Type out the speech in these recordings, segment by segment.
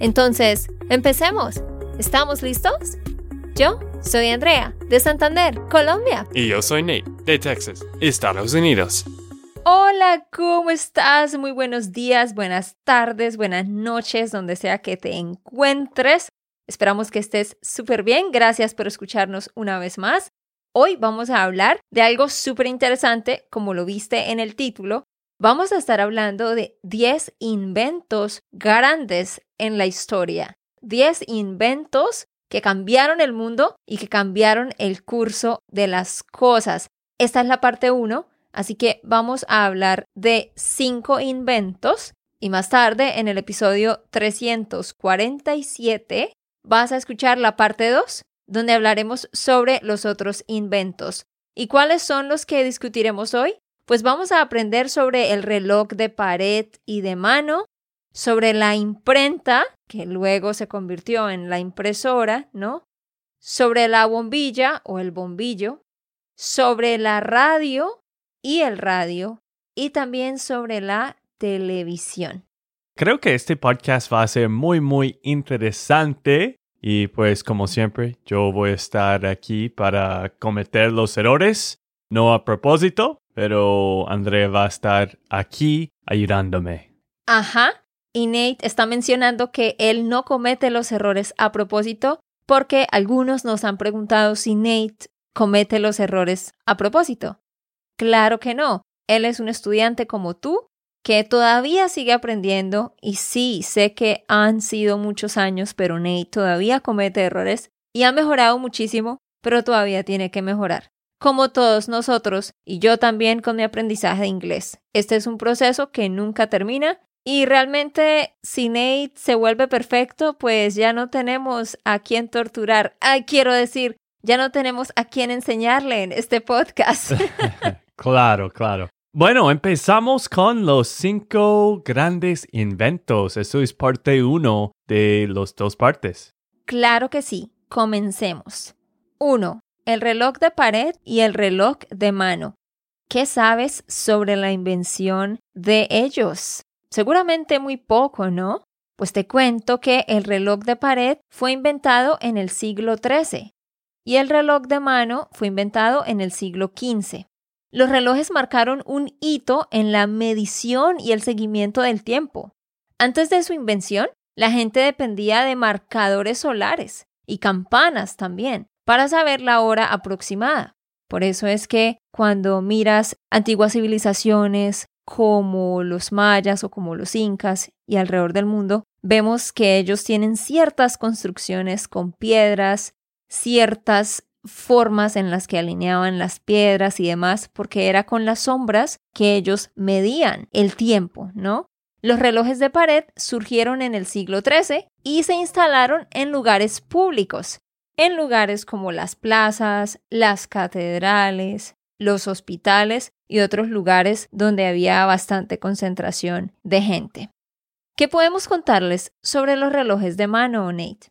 Entonces, empecemos. ¿Estamos listos? Yo soy Andrea, de Santander, Colombia. Y yo soy Nate, de Texas, Estados Unidos. Hola, ¿cómo estás? Muy buenos días, buenas tardes, buenas noches, donde sea que te encuentres. Esperamos que estés súper bien. Gracias por escucharnos una vez más. Hoy vamos a hablar de algo súper interesante, como lo viste en el título. Vamos a estar hablando de 10 inventos grandes en la historia. 10 inventos que cambiaron el mundo y que cambiaron el curso de las cosas. Esta es la parte 1, así que vamos a hablar de 5 inventos y más tarde en el episodio 347 vas a escuchar la parte 2 donde hablaremos sobre los otros inventos. ¿Y cuáles son los que discutiremos hoy? Pues vamos a aprender sobre el reloj de pared y de mano, sobre la imprenta, que luego se convirtió en la impresora, ¿no? Sobre la bombilla o el bombillo, sobre la radio y el radio, y también sobre la televisión. Creo que este podcast va a ser muy, muy interesante y pues como siempre, yo voy a estar aquí para cometer los errores, no a propósito, pero Andrea va a estar aquí ayudándome. Ajá. Y Nate está mencionando que él no comete los errores a propósito porque algunos nos han preguntado si Nate comete los errores a propósito. Claro que no. Él es un estudiante como tú que todavía sigue aprendiendo y sí, sé que han sido muchos años, pero Nate todavía comete errores y ha mejorado muchísimo, pero todavía tiene que mejorar. Como todos nosotros, y yo también con mi aprendizaje de inglés. Este es un proceso que nunca termina y realmente si Nate se vuelve perfecto, pues ya no tenemos a quién torturar. Ay, quiero decir, ya no tenemos a quién enseñarle en este podcast. claro, claro. Bueno, empezamos con los cinco grandes inventos. Eso es parte uno de los dos partes. Claro que sí. Comencemos. 1. El reloj de pared y el reloj de mano. ¿Qué sabes sobre la invención de ellos? Seguramente muy poco, ¿no? Pues te cuento que el reloj de pared fue inventado en el siglo XIII y el reloj de mano fue inventado en el siglo XV. Los relojes marcaron un hito en la medición y el seguimiento del tiempo. Antes de su invención, la gente dependía de marcadores solares y campanas también para saber la hora aproximada. Por eso es que cuando miras antiguas civilizaciones como los mayas o como los incas y alrededor del mundo, vemos que ellos tienen ciertas construcciones con piedras, ciertas formas en las que alineaban las piedras y demás, porque era con las sombras que ellos medían el tiempo, ¿no? Los relojes de pared surgieron en el siglo XIII y se instalaron en lugares públicos, en lugares como las plazas, las catedrales, los hospitales y otros lugares donde había bastante concentración de gente. ¿Qué podemos contarles sobre los relojes de mano, Nate?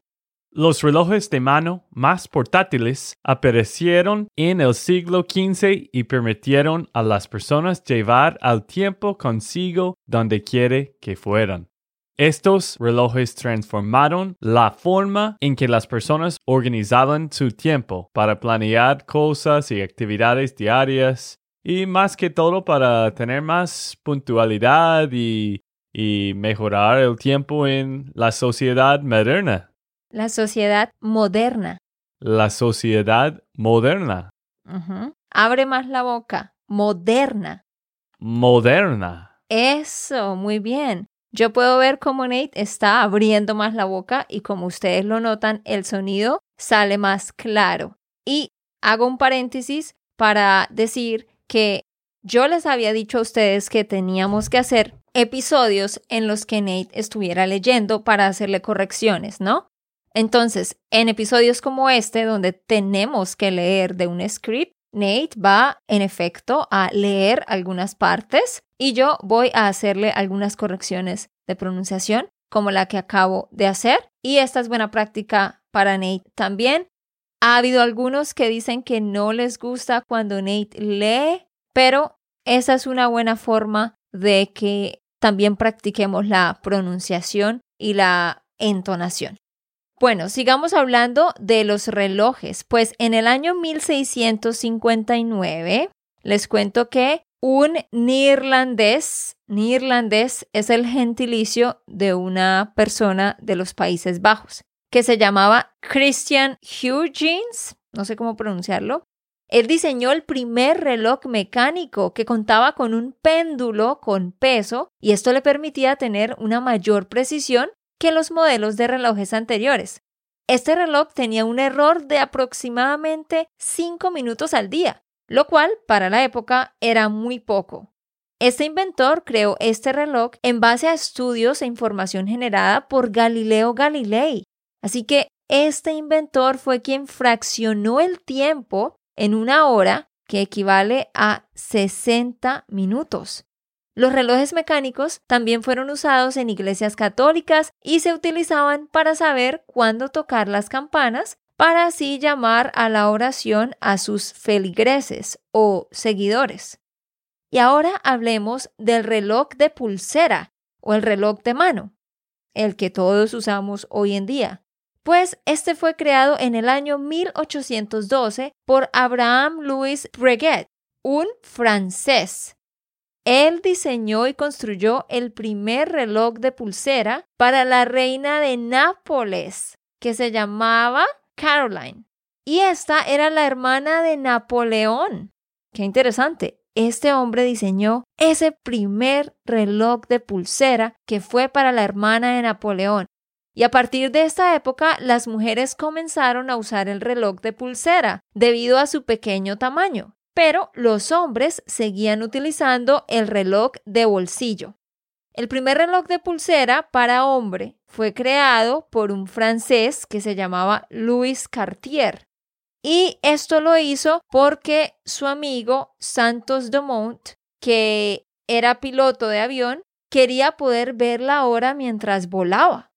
Los relojes de mano más portátiles aparecieron en el siglo XV y permitieron a las personas llevar al tiempo consigo donde quiere que fueran. Estos relojes transformaron la forma en que las personas organizaban su tiempo para planear cosas y actividades diarias y más que todo para tener más puntualidad y, y mejorar el tiempo en la sociedad moderna. La sociedad moderna. La sociedad moderna. Abre más la boca. Moderna. Moderna. Eso, muy bien. Yo puedo ver cómo Nate está abriendo más la boca y como ustedes lo notan, el sonido sale más claro. Y hago un paréntesis para decir que yo les había dicho a ustedes que teníamos que hacer episodios en los que Nate estuviera leyendo para hacerle correcciones, ¿no? Entonces, en episodios como este, donde tenemos que leer de un script, Nate va, en efecto, a leer algunas partes y yo voy a hacerle algunas correcciones de pronunciación, como la que acabo de hacer. Y esta es buena práctica para Nate también. Ha habido algunos que dicen que no les gusta cuando Nate lee, pero esa es una buena forma de que también practiquemos la pronunciación y la entonación. Bueno, sigamos hablando de los relojes. Pues en el año 1659 les cuento que un neerlandés, neerlandés es el gentilicio de una persona de los Países Bajos, que se llamaba Christian Huygens, no sé cómo pronunciarlo. Él diseñó el primer reloj mecánico que contaba con un péndulo con peso y esto le permitía tener una mayor precisión que los modelos de relojes anteriores. Este reloj tenía un error de aproximadamente 5 minutos al día, lo cual para la época era muy poco. Este inventor creó este reloj en base a estudios e información generada por Galileo Galilei. Así que este inventor fue quien fraccionó el tiempo en una hora que equivale a 60 minutos. Los relojes mecánicos también fueron usados en iglesias católicas y se utilizaban para saber cuándo tocar las campanas para así llamar a la oración a sus feligreses o seguidores. Y ahora hablemos del reloj de pulsera o el reloj de mano, el que todos usamos hoy en día. Pues este fue creado en el año 1812 por Abraham Louis Breguet, un francés él diseñó y construyó el primer reloj de pulsera para la reina de Nápoles, que se llamaba Caroline. Y esta era la hermana de Napoleón. Qué interesante. Este hombre diseñó ese primer reloj de pulsera que fue para la hermana de Napoleón. Y a partir de esta época, las mujeres comenzaron a usar el reloj de pulsera debido a su pequeño tamaño pero los hombres seguían utilizando el reloj de bolsillo. El primer reloj de pulsera para hombre fue creado por un francés que se llamaba Louis Cartier. Y esto lo hizo porque su amigo Santos Dumont, que era piloto de avión, quería poder ver la hora mientras volaba.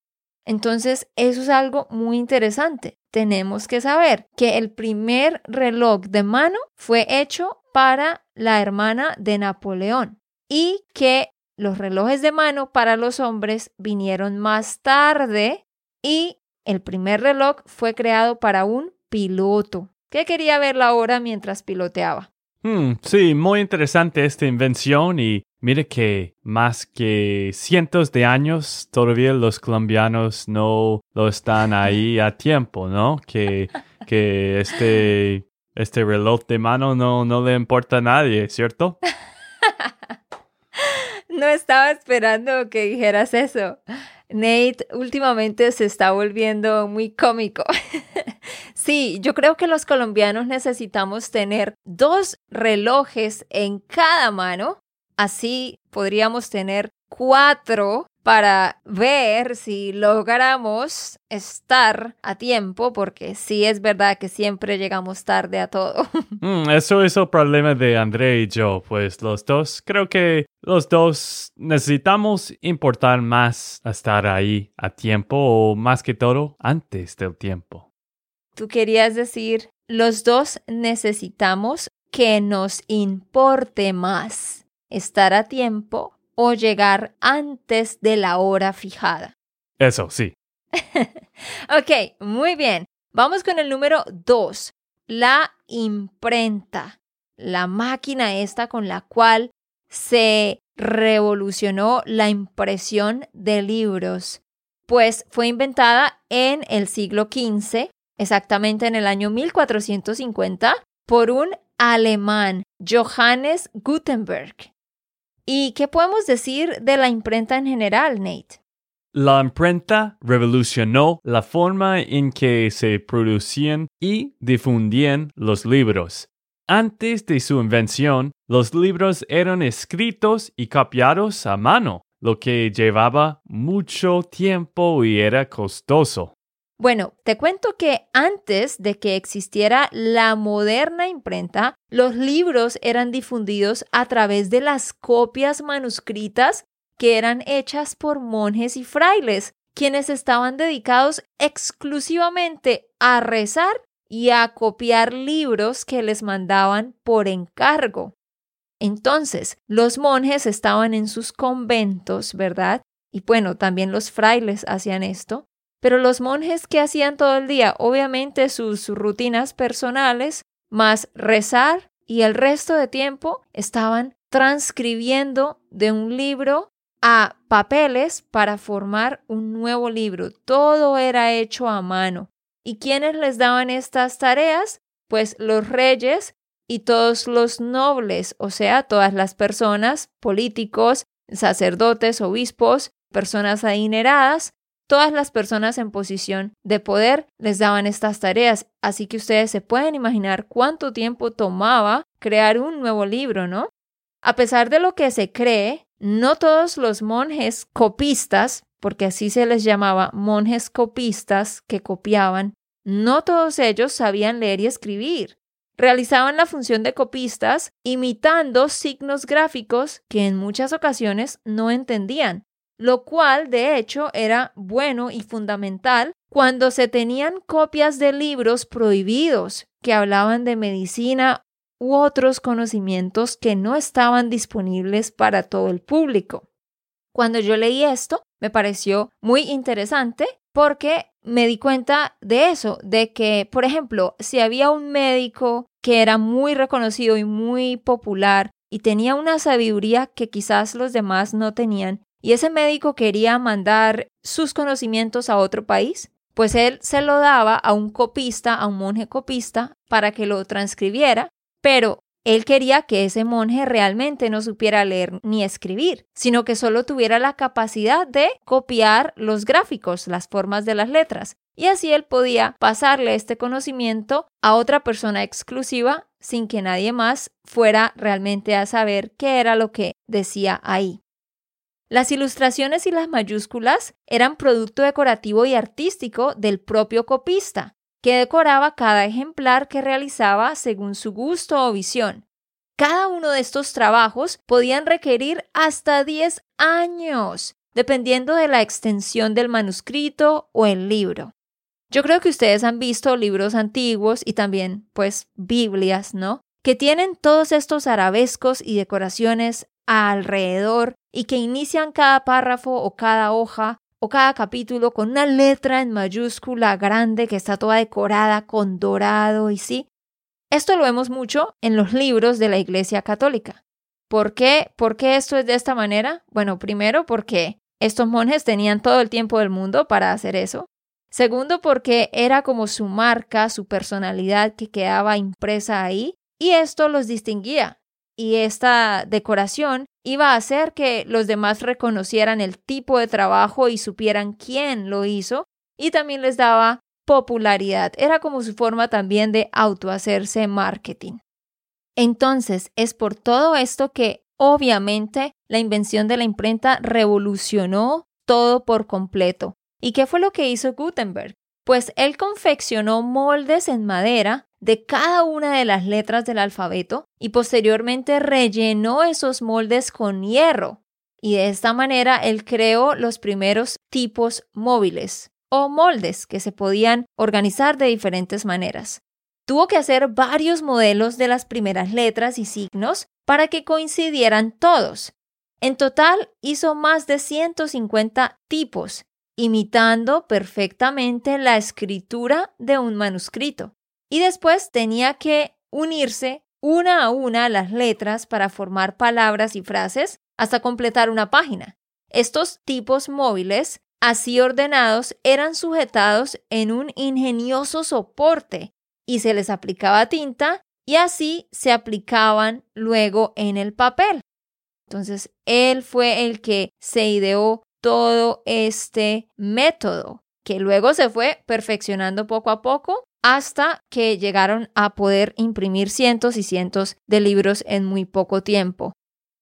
Entonces, eso es algo muy interesante. Tenemos que saber que el primer reloj de mano fue hecho para la hermana de Napoleón y que los relojes de mano para los hombres vinieron más tarde y el primer reloj fue creado para un piloto que quería ver la hora mientras piloteaba. Hmm, sí, muy interesante esta invención y Mire que más que cientos de años todavía los colombianos no lo están ahí a tiempo, ¿no? Que, que este, este reloj de mano no, no le importa a nadie, ¿cierto? no estaba esperando que dijeras eso. Nate últimamente se está volviendo muy cómico. sí, yo creo que los colombianos necesitamos tener dos relojes en cada mano Así podríamos tener cuatro para ver si logramos estar a tiempo, porque sí es verdad que siempre llegamos tarde a todo. Mm, eso es el problema de André y yo, pues los dos, creo que los dos necesitamos importar más a estar ahí a tiempo o más que todo antes del tiempo. Tú querías decir, los dos necesitamos que nos importe más estar a tiempo o llegar antes de la hora fijada. Eso, sí. ok, muy bien. Vamos con el número dos, la imprenta, la máquina esta con la cual se revolucionó la impresión de libros, pues fue inventada en el siglo XV, exactamente en el año 1450, por un alemán, Johannes Gutenberg. ¿Y qué podemos decir de la imprenta en general, Nate? La imprenta revolucionó la forma en que se producían y difundían los libros. Antes de su invención, los libros eran escritos y copiados a mano, lo que llevaba mucho tiempo y era costoso. Bueno, te cuento que antes de que existiera la moderna imprenta, los libros eran difundidos a través de las copias manuscritas que eran hechas por monjes y frailes, quienes estaban dedicados exclusivamente a rezar y a copiar libros que les mandaban por encargo. Entonces, los monjes estaban en sus conventos, ¿verdad? Y bueno, también los frailes hacían esto. Pero los monjes que hacían todo el día, obviamente sus rutinas personales, más rezar y el resto de tiempo estaban transcribiendo de un libro a papeles para formar un nuevo libro. Todo era hecho a mano. ¿Y quiénes les daban estas tareas? Pues los reyes y todos los nobles, o sea, todas las personas, políticos, sacerdotes, obispos, personas adineradas, todas las personas en posición de poder les daban estas tareas. Así que ustedes se pueden imaginar cuánto tiempo tomaba crear un nuevo libro, ¿no? A pesar de lo que se cree, no todos los monjes copistas porque así se les llamaba monjes copistas que copiaban, no todos ellos sabían leer y escribir. Realizaban la función de copistas imitando signos gráficos que en muchas ocasiones no entendían, lo cual de hecho era bueno y fundamental cuando se tenían copias de libros prohibidos que hablaban de medicina u otros conocimientos que no estaban disponibles para todo el público. Cuando yo leí esto, me pareció muy interesante porque me di cuenta de eso, de que, por ejemplo, si había un médico que era muy reconocido y muy popular y tenía una sabiduría que quizás los demás no tenían, y ese médico quería mandar sus conocimientos a otro país, pues él se lo daba a un copista, a un monje copista, para que lo transcribiera, pero él quería que ese monje realmente no supiera leer ni escribir, sino que solo tuviera la capacidad de copiar los gráficos, las formas de las letras. Y así él podía pasarle este conocimiento a otra persona exclusiva sin que nadie más fuera realmente a saber qué era lo que decía ahí. Las ilustraciones y las mayúsculas eran producto decorativo y artístico del propio copista, que decoraba cada ejemplar que realizaba según su gusto o visión. Cada uno de estos trabajos podían requerir hasta 10 años, dependiendo de la extensión del manuscrito o el libro. Yo creo que ustedes han visto libros antiguos y también, pues, Biblias, ¿no? Que tienen todos estos arabescos y decoraciones alrededor y que inician cada párrafo o cada hoja o cada capítulo con una letra en mayúscula grande que está toda decorada con dorado y sí. Esto lo vemos mucho en los libros de la Iglesia Católica. ¿Por qué? ¿Por qué esto es de esta manera? Bueno, primero porque estos monjes tenían todo el tiempo del mundo para hacer eso. Segundo, porque era como su marca, su personalidad que quedaba impresa ahí, y esto los distinguía y esta decoración iba a hacer que los demás reconocieran el tipo de trabajo y supieran quién lo hizo y también les daba popularidad. Era como su forma también de autohacerse marketing. Entonces, es por todo esto que obviamente la invención de la imprenta revolucionó todo por completo. ¿Y qué fue lo que hizo Gutenberg? Pues él confeccionó moldes en madera de cada una de las letras del alfabeto y posteriormente rellenó esos moldes con hierro. Y de esta manera él creó los primeros tipos móviles o moldes que se podían organizar de diferentes maneras. Tuvo que hacer varios modelos de las primeras letras y signos para que coincidieran todos. En total hizo más de 150 tipos, imitando perfectamente la escritura de un manuscrito y después tenía que unirse una a una las letras para formar palabras y frases hasta completar una página. Estos tipos móviles, así ordenados, eran sujetados en un ingenioso soporte y se les aplicaba tinta y así se aplicaban luego en el papel. Entonces, él fue el que se ideó todo este método, que luego se fue perfeccionando poco a poco hasta que llegaron a poder imprimir cientos y cientos de libros en muy poco tiempo.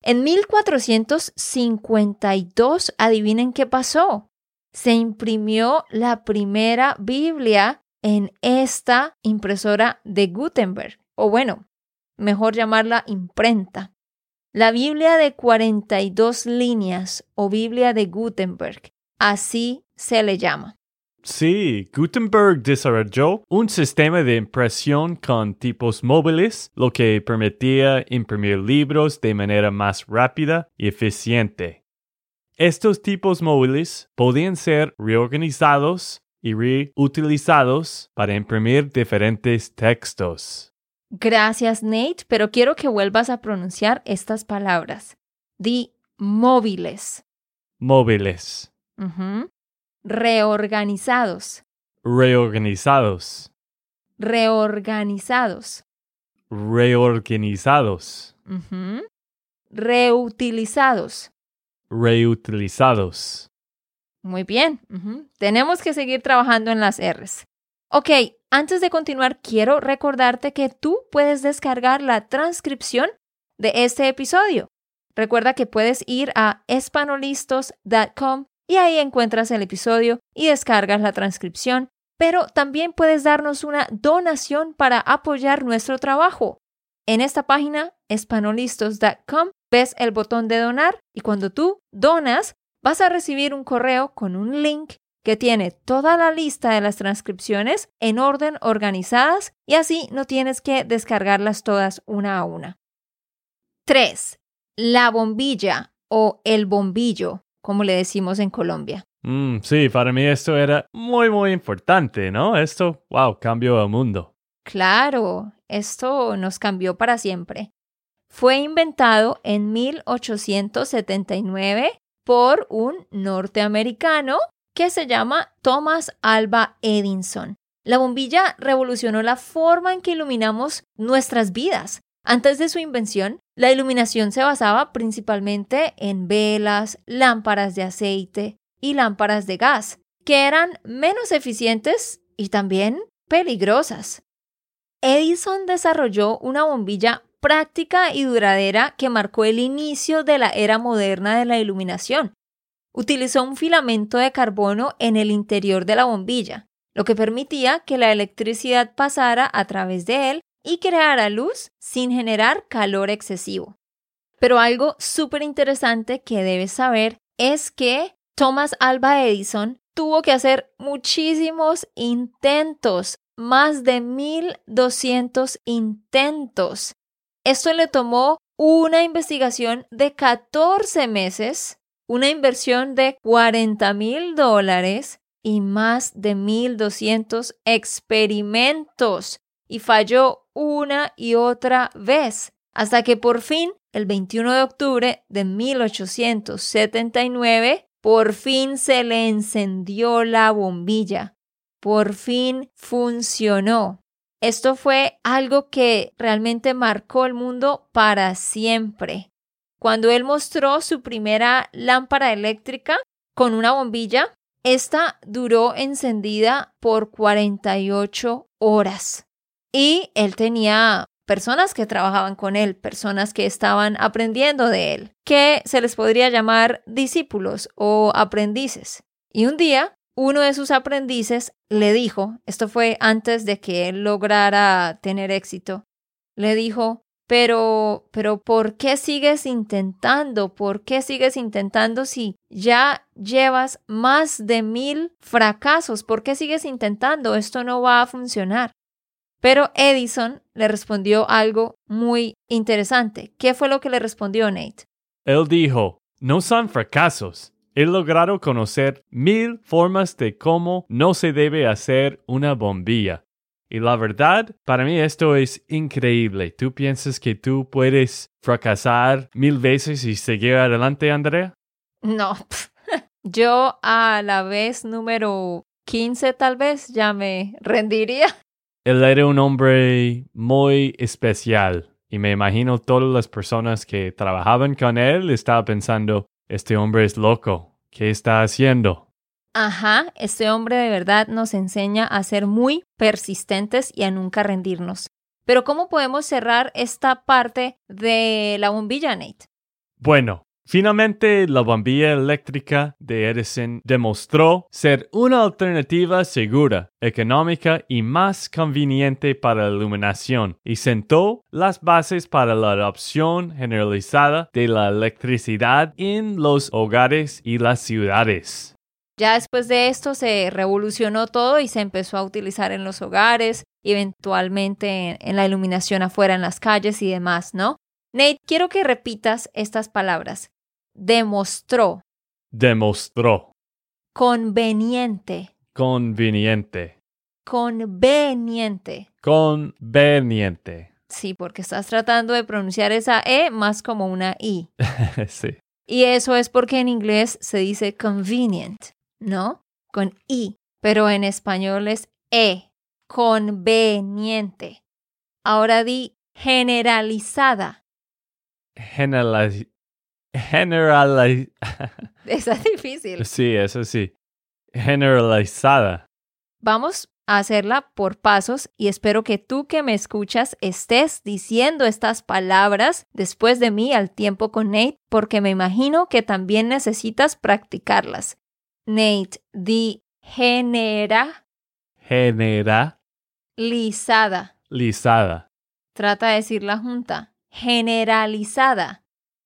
En 1452, adivinen qué pasó. Se imprimió la primera Biblia en esta impresora de Gutenberg, o bueno, mejor llamarla imprenta. La Biblia de 42 líneas o Biblia de Gutenberg, así se le llama. Sí, Gutenberg desarrolló un sistema de impresión con tipos móviles, lo que permitía imprimir libros de manera más rápida y eficiente. Estos tipos móviles podían ser reorganizados y reutilizados para imprimir diferentes textos. Gracias, Nate, pero quiero que vuelvas a pronunciar estas palabras. Di móviles. Móviles. Reorganizados. Reorganizados. Reorganizados. Reorganizados. Reutilizados. Reutilizados. Muy bien. Tenemos que seguir trabajando en las R's. Ok, antes de continuar, quiero recordarte que tú puedes descargar la transcripción de este episodio. Recuerda que puedes ir a espanolistos.com y ahí encuentras el episodio y descargas la transcripción, pero también puedes darnos una donación para apoyar nuestro trabajo. En esta página, espanolistos.com, ves el botón de donar y cuando tú donas, vas a recibir un correo con un link que tiene toda la lista de las transcripciones en orden organizadas y así no tienes que descargarlas todas una a una. 3. La bombilla o el bombillo, como le decimos en Colombia. Mm, sí, para mí esto era muy, muy importante, ¿no? Esto, wow, cambió el mundo. Claro, esto nos cambió para siempre. Fue inventado en 1879 por un norteamericano que se llama Thomas Alba Edison. La bombilla revolucionó la forma en que iluminamos nuestras vidas. Antes de su invención, la iluminación se basaba principalmente en velas, lámparas de aceite y lámparas de gas, que eran menos eficientes y también peligrosas. Edison desarrolló una bombilla práctica y duradera que marcó el inicio de la era moderna de la iluminación. Utilizó un filamento de carbono en el interior de la bombilla, lo que permitía que la electricidad pasara a través de él y creara luz sin generar calor excesivo. Pero algo súper interesante que debes saber es que Thomas Alba Edison tuvo que hacer muchísimos intentos, más de 1200 intentos. Esto le tomó una investigación de 14 meses, una inversión de 40 mil dólares y más de 1200 experimentos y falló una y otra vez, hasta que por fin, el 21 de octubre de 1879, por fin se le encendió la bombilla. Por fin funcionó. Esto fue algo que realmente marcó el mundo para siempre. Cuando él mostró su primera lámpara eléctrica con una bombilla, esta duró encendida por 48 horas. Y él tenía personas que trabajaban con él, personas que estaban aprendiendo de él, que se les podría llamar discípulos o aprendices. Y un día, uno de sus aprendices le dijo, esto fue antes de que él lograra tener éxito, le dijo, pero, pero, ¿por qué sigues intentando? ¿Por qué sigues intentando si ya llevas más de mil fracasos? ¿Por qué sigues intentando? Esto no va a funcionar. Pero Edison le respondió algo muy interesante. ¿Qué fue lo que le respondió Nate? Él dijo, no son fracasos. He logrado conocer mil formas de cómo no se debe hacer una bombilla. Y la verdad, para mí esto es increíble. ¿Tú piensas que tú puedes fracasar mil veces y seguir adelante, Andrea? No, yo a la vez número 15 tal vez ya me rendiría. Él era un hombre muy especial y me imagino todas las personas que trabajaban con él estaban pensando, este hombre es loco, ¿qué está haciendo? Ajá, este hombre de verdad nos enseña a ser muy persistentes y a nunca rendirnos. Pero ¿cómo podemos cerrar esta parte de la bombilla, Nate? Bueno, finalmente la bombilla eléctrica de Edison demostró ser una alternativa segura, económica y más conveniente para la iluminación y sentó las bases para la adopción generalizada de la electricidad en los hogares y las ciudades. Ya después de esto se revolucionó todo y se empezó a utilizar en los hogares, eventualmente en, la iluminación afuera en las calles y demás, ¿no? Nate, quiero que repitas estas palabras. Demostró. Demostró. Conveniente. Conveniente. Conveniente. Conveniente. Sí, porque estás tratando de pronunciar esa E más como una I. sí. Y eso es porque en inglés se dice convenient. ¿no? Con I, pero en español es E, conveniente. Ahora di generalizada. Generaliz generaliz Eso es difícil. Sí, eso sí. Generalizada. Vamos a hacerla por pasos y espero que tú que me escuchas estés diciendo estas palabras después de mí al tiempo con Nate porque me imagino que también necesitas practicarlas. Nate, di genera. Genera. Lisada. Lisada. Trata de decir la junta. Generalizada.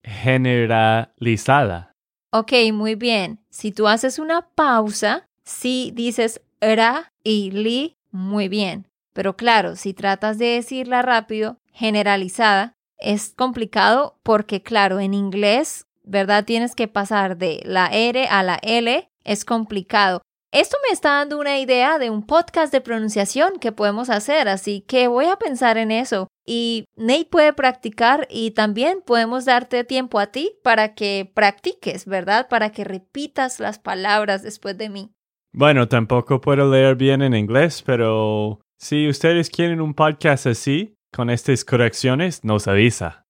Generalizada. Ok, muy bien. Si tú haces una pausa, si dices ra y li, muy bien. Pero claro, si tratas de decirla rápido, generalizada, es complicado porque, claro, en inglés, ¿verdad? Tienes que pasar de la R a la L es complicado. Esto me está dando una idea de un podcast de pronunciación que podemos hacer, así que voy a pensar en eso. Y Nate puede practicar y también podemos darte tiempo a ti para que practiques, ¿verdad? Para que repitas las palabras después de mí. Bueno, tampoco puedo leer bien en inglés, pero si ustedes quieren un podcast así, con estas correcciones, nos avisa.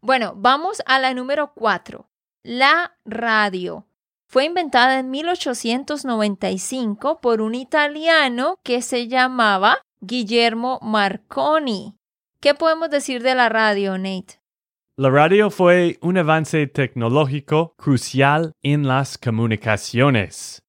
Bueno, vamos a la número cuatro. La radio. Fue inventada en 1895 por un italiano que se llamaba Guillermo Marconi. ¿Qué podemos decir de la radio, Nate? La radio fue un avance tecnológico crucial en las comunicaciones.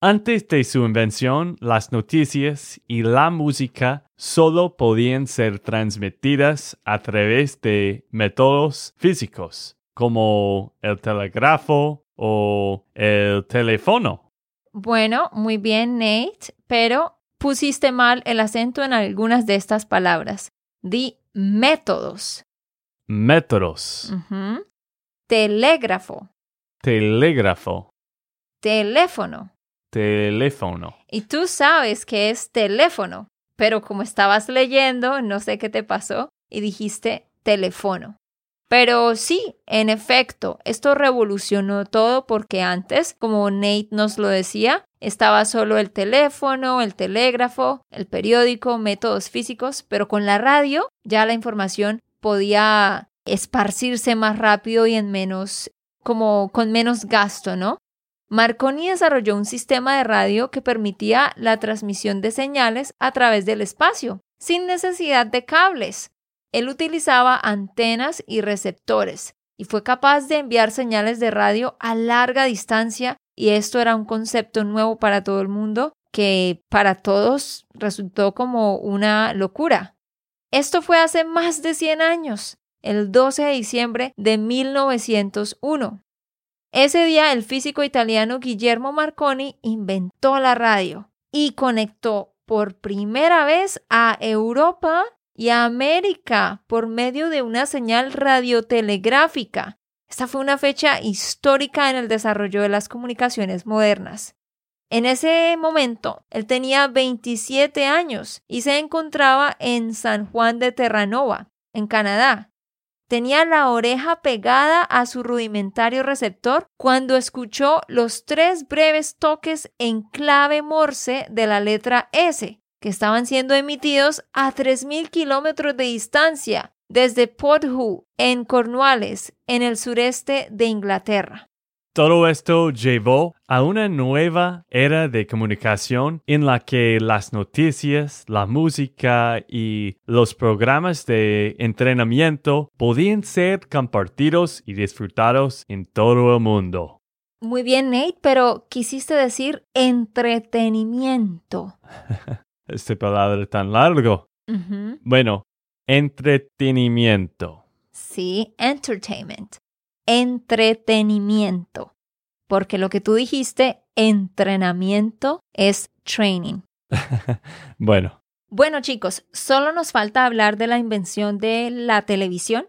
Antes de su invención, las noticias y la música solo podían ser transmitidas a través de métodos físicos, como el telégrafo, o el teléfono. Bueno, muy bien, Nate, pero pusiste mal el acento en algunas de estas palabras. Di métodos. Métodos. Telégrafo. Telégrafo. Teléfono. Teléfono. Y tú sabes que es teléfono, pero como estabas leyendo, no sé qué te pasó, y dijiste teléfono. Pero sí, en efecto, esto revolucionó todo porque antes, como Nate nos lo decía, estaba solo el teléfono, el telégrafo, el periódico, métodos físicos, pero con la radio ya la información podía esparcirse más rápido y en menos, como con menos gasto, ¿no? Marconi desarrolló un sistema de radio que permitía la transmisión de señales a través del espacio, sin necesidad de cables. Él utilizaba antenas y receptores y fue capaz de enviar señales de radio a larga distancia y esto era un concepto nuevo para todo el mundo que para todos resultó como una locura. Esto fue hace más de 100 años, el 12 de diciembre de 1901. Ese día el físico italiano Guillermo Marconi inventó la radio y conectó por primera vez a Europa y América por medio de una señal radiotelegráfica. Esta fue una fecha histórica en el desarrollo de las comunicaciones modernas. En ese momento, él tenía 27 años y se encontraba en San Juan de Terranova, en Canadá. Tenía la oreja pegada a su rudimentario receptor cuando escuchó los tres breves toques en clave morse de la letra S, que estaban siendo emitidos a 3.000 kilómetros de distancia desde Porthoo, en Cornwallis, en el sureste de Inglaterra. Todo esto llevó a una nueva era de comunicación en la que las noticias, la música y los programas de entrenamiento podían ser compartidos y disfrutados en todo el mundo. Muy bien, Nate, pero quisiste decir entretenimiento. Este palabra tan largo. Bueno, entretenimiento. Sí, entertainment entretenimiento, porque lo que tú dijiste, entrenamiento, es training. bueno. Bueno chicos, solo nos falta hablar de la invención de la televisión,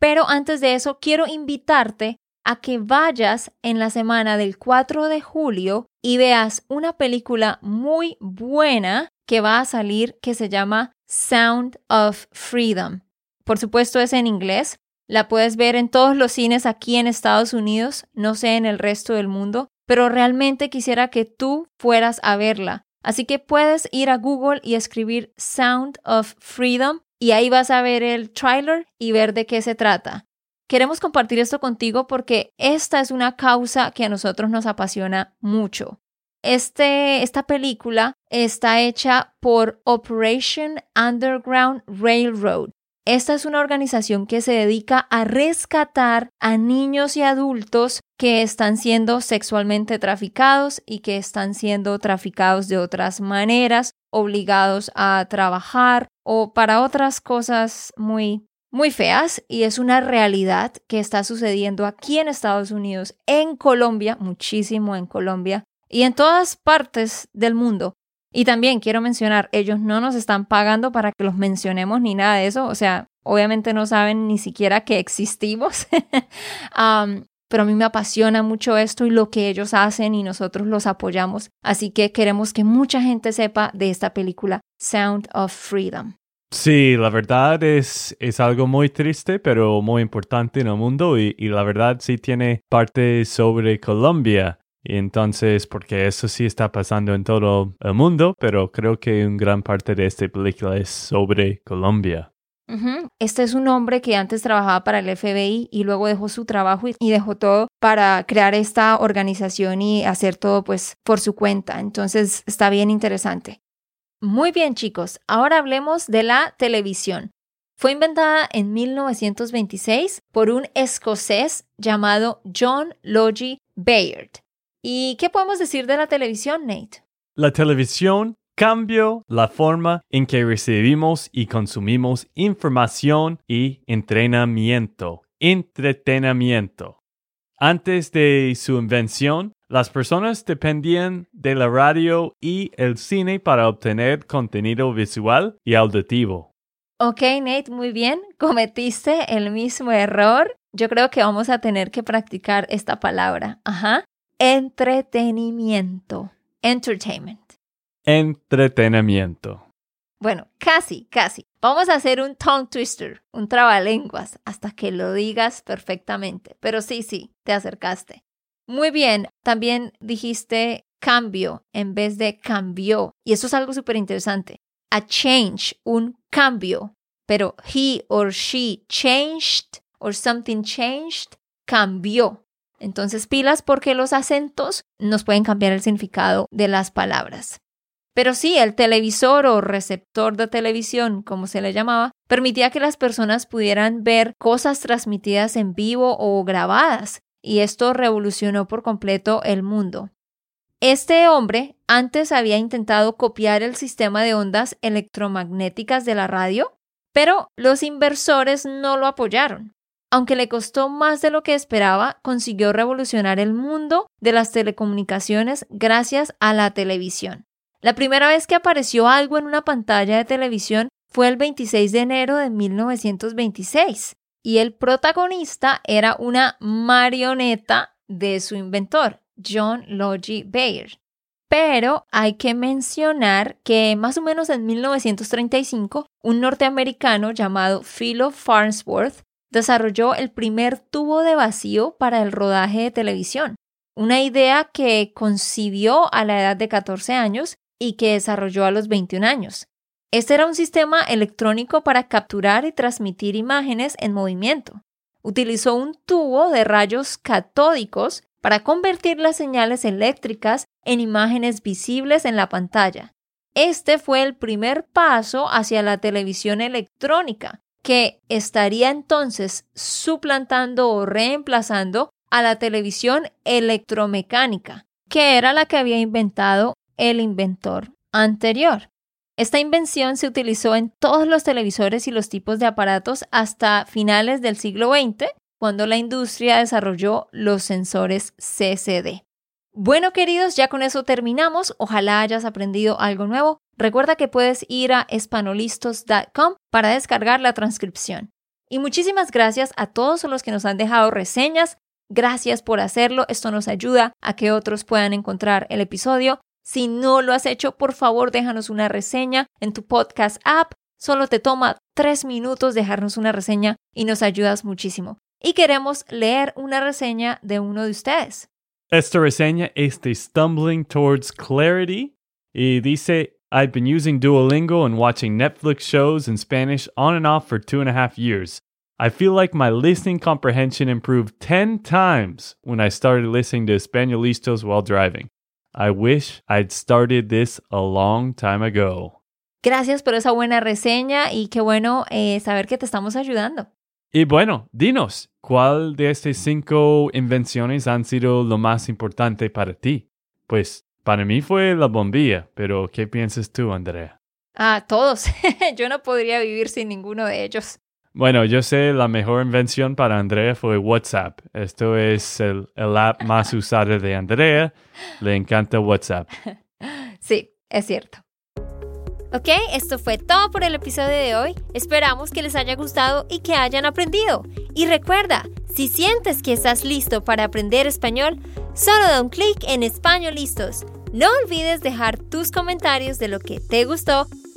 pero antes de eso quiero invitarte a que vayas en la semana del 4 de julio y veas una película muy buena que va a salir que se llama Sound of Freedom. Por supuesto es en inglés, la puedes ver en todos los cines aquí en Estados Unidos, no sé en el resto del mundo, pero realmente quisiera que tú fueras a verla. Así que puedes ir a Google y escribir Sound of Freedom y ahí vas a ver el trailer y ver de qué se trata. Queremos compartir esto contigo porque esta es una causa que a nosotros nos apasiona mucho. Este, esta película está hecha por Operation Underground Railroad. Esta es una organización que se dedica a rescatar a niños y adultos que están siendo sexualmente traficados y que están siendo traficados de otras maneras, obligados a trabajar o para otras cosas muy muy feas y es una realidad que está sucediendo aquí en Estados Unidos, en Colombia, muchísimo en Colombia y en todas partes del mundo. Y también quiero mencionar, ellos no nos están pagando para que los mencionemos ni nada de eso, o sea, obviamente no saben ni siquiera que existimos, pero a mí me apasiona mucho esto y lo que ellos hacen y nosotros los apoyamos, así que queremos que mucha gente sepa de esta película Sound of Freedom. Sí, la verdad es, es algo muy triste, pero muy importante en el mundo y, y la verdad sí tiene parte sobre Colombia. Y entonces, porque eso sí está pasando en todo el mundo, pero creo que una gran parte de esta película es sobre Colombia. Este es un hombre que antes trabajaba para el FBI y luego dejó su trabajo y, dejó todo para crear esta organización y hacer todo pues por su cuenta. Entonces está bien interesante. Muy bien chicos, ahora hablemos de la televisión. Fue inventada en 1926 por un escocés llamado John Logie Bayard. ¿Y qué podemos decir de la televisión, Nate? La televisión cambió la forma en que recibimos y consumimos información y entrenamiento, entretenimiento. Antes de su invención, las personas dependían de la radio y el cine para obtener contenido visual y auditivo. Ok, Nate, muy bien. Cometiste el mismo error. Yo creo que vamos a tener que practicar esta palabra. Ajá entretenimiento. Entertainment. Entretenimiento. Bueno, casi, casi. Vamos a hacer un tongue twister, un trabalenguas, hasta que lo digas perfectamente. Pero sí, sí, te acercaste. Muy bien, también dijiste cambio en vez de cambió. Y eso es algo súper interesante. A change, un cambio. Pero he or she changed or something changed, cambió. Entonces pilas porque los acentos nos pueden cambiar el significado de las palabras. Pero sí, el televisor o receptor de televisión, como se le llamaba, permitía que las personas pudieran ver cosas transmitidas en vivo o grabadas, y esto revolucionó por completo el mundo. Este hombre antes había intentado copiar el sistema de ondas electromagnéticas de la radio, pero los inversores no lo apoyaron. Aunque le costó más de lo que esperaba, consiguió revolucionar el mundo de las telecomunicaciones gracias a la televisión. La primera vez que apareció algo en una pantalla de televisión fue el 26 de enero de 1926 y el protagonista era una marioneta de su inventor, John Logie Bayer. Pero hay que mencionar que más o menos en 1935, un norteamericano llamado Philo Farnsworth desarrolló el primer tubo de vacío para el rodaje de televisión, una idea que concibió a la edad de 14 años y que desarrolló a los 21 años. Este era un sistema electrónico para capturar y transmitir imágenes en movimiento. Utilizó un tubo de rayos catódicos para convertir las señales eléctricas en imágenes visibles en la pantalla. Este fue el primer paso hacia la televisión electrónica, que estaría entonces suplantando o reemplazando a la televisión electromecánica, que era la que había inventado el inventor anterior. Esta invención se utilizó en todos los televisores y los tipos de aparatos hasta finales del siglo XX, cuando la industria desarrolló los sensores CCD. Bueno, queridos, ya con eso terminamos. Ojalá hayas aprendido algo nuevo. Recuerda que puedes ir a espanolistos.com para descargar la transcripción. Y muchísimas gracias a todos los que nos han dejado reseñas. Gracias por hacerlo. Esto nos ayuda a que otros puedan encontrar el episodio. Si no lo has hecho, por favor déjanos una reseña en tu podcast app. Solo te toma tres minutos dejarnos una reseña y nos ayudas muchísimo. Y queremos leer una reseña de uno de ustedes. Esta reseña es de Stumbling Towards Clarity y dice, I've been using Duolingo and watching Netflix shows in Spanish on and off for two and a half years. I feel like my listening comprehension improved 10 times when I started listening to Españolistos while driving. I wish I'd started this a long time ago. Gracias por esa buena reseña y qué bueno eh, saber que te estamos ayudando. Y bueno, dinos, ¿cuál de estas cinco invenciones han sido lo más importante para ti? Pues para mí fue la bombilla, pero ¿qué piensas tú, Andrea? Ah, todos. Yo no podría vivir sin ninguno de ellos. Bueno, yo sé la mejor invención para Andrea fue WhatsApp. Esto es el, el app más usado de Andrea. Le encanta WhatsApp. Sí, es cierto. Ok, esto fue todo por el episodio de hoy. Esperamos que les haya gustado y que hayan aprendido. Y recuerda, si sientes que estás listo para aprender español, solo da un clic en Español Listos. No olvides dejar tus comentarios de lo que te gustó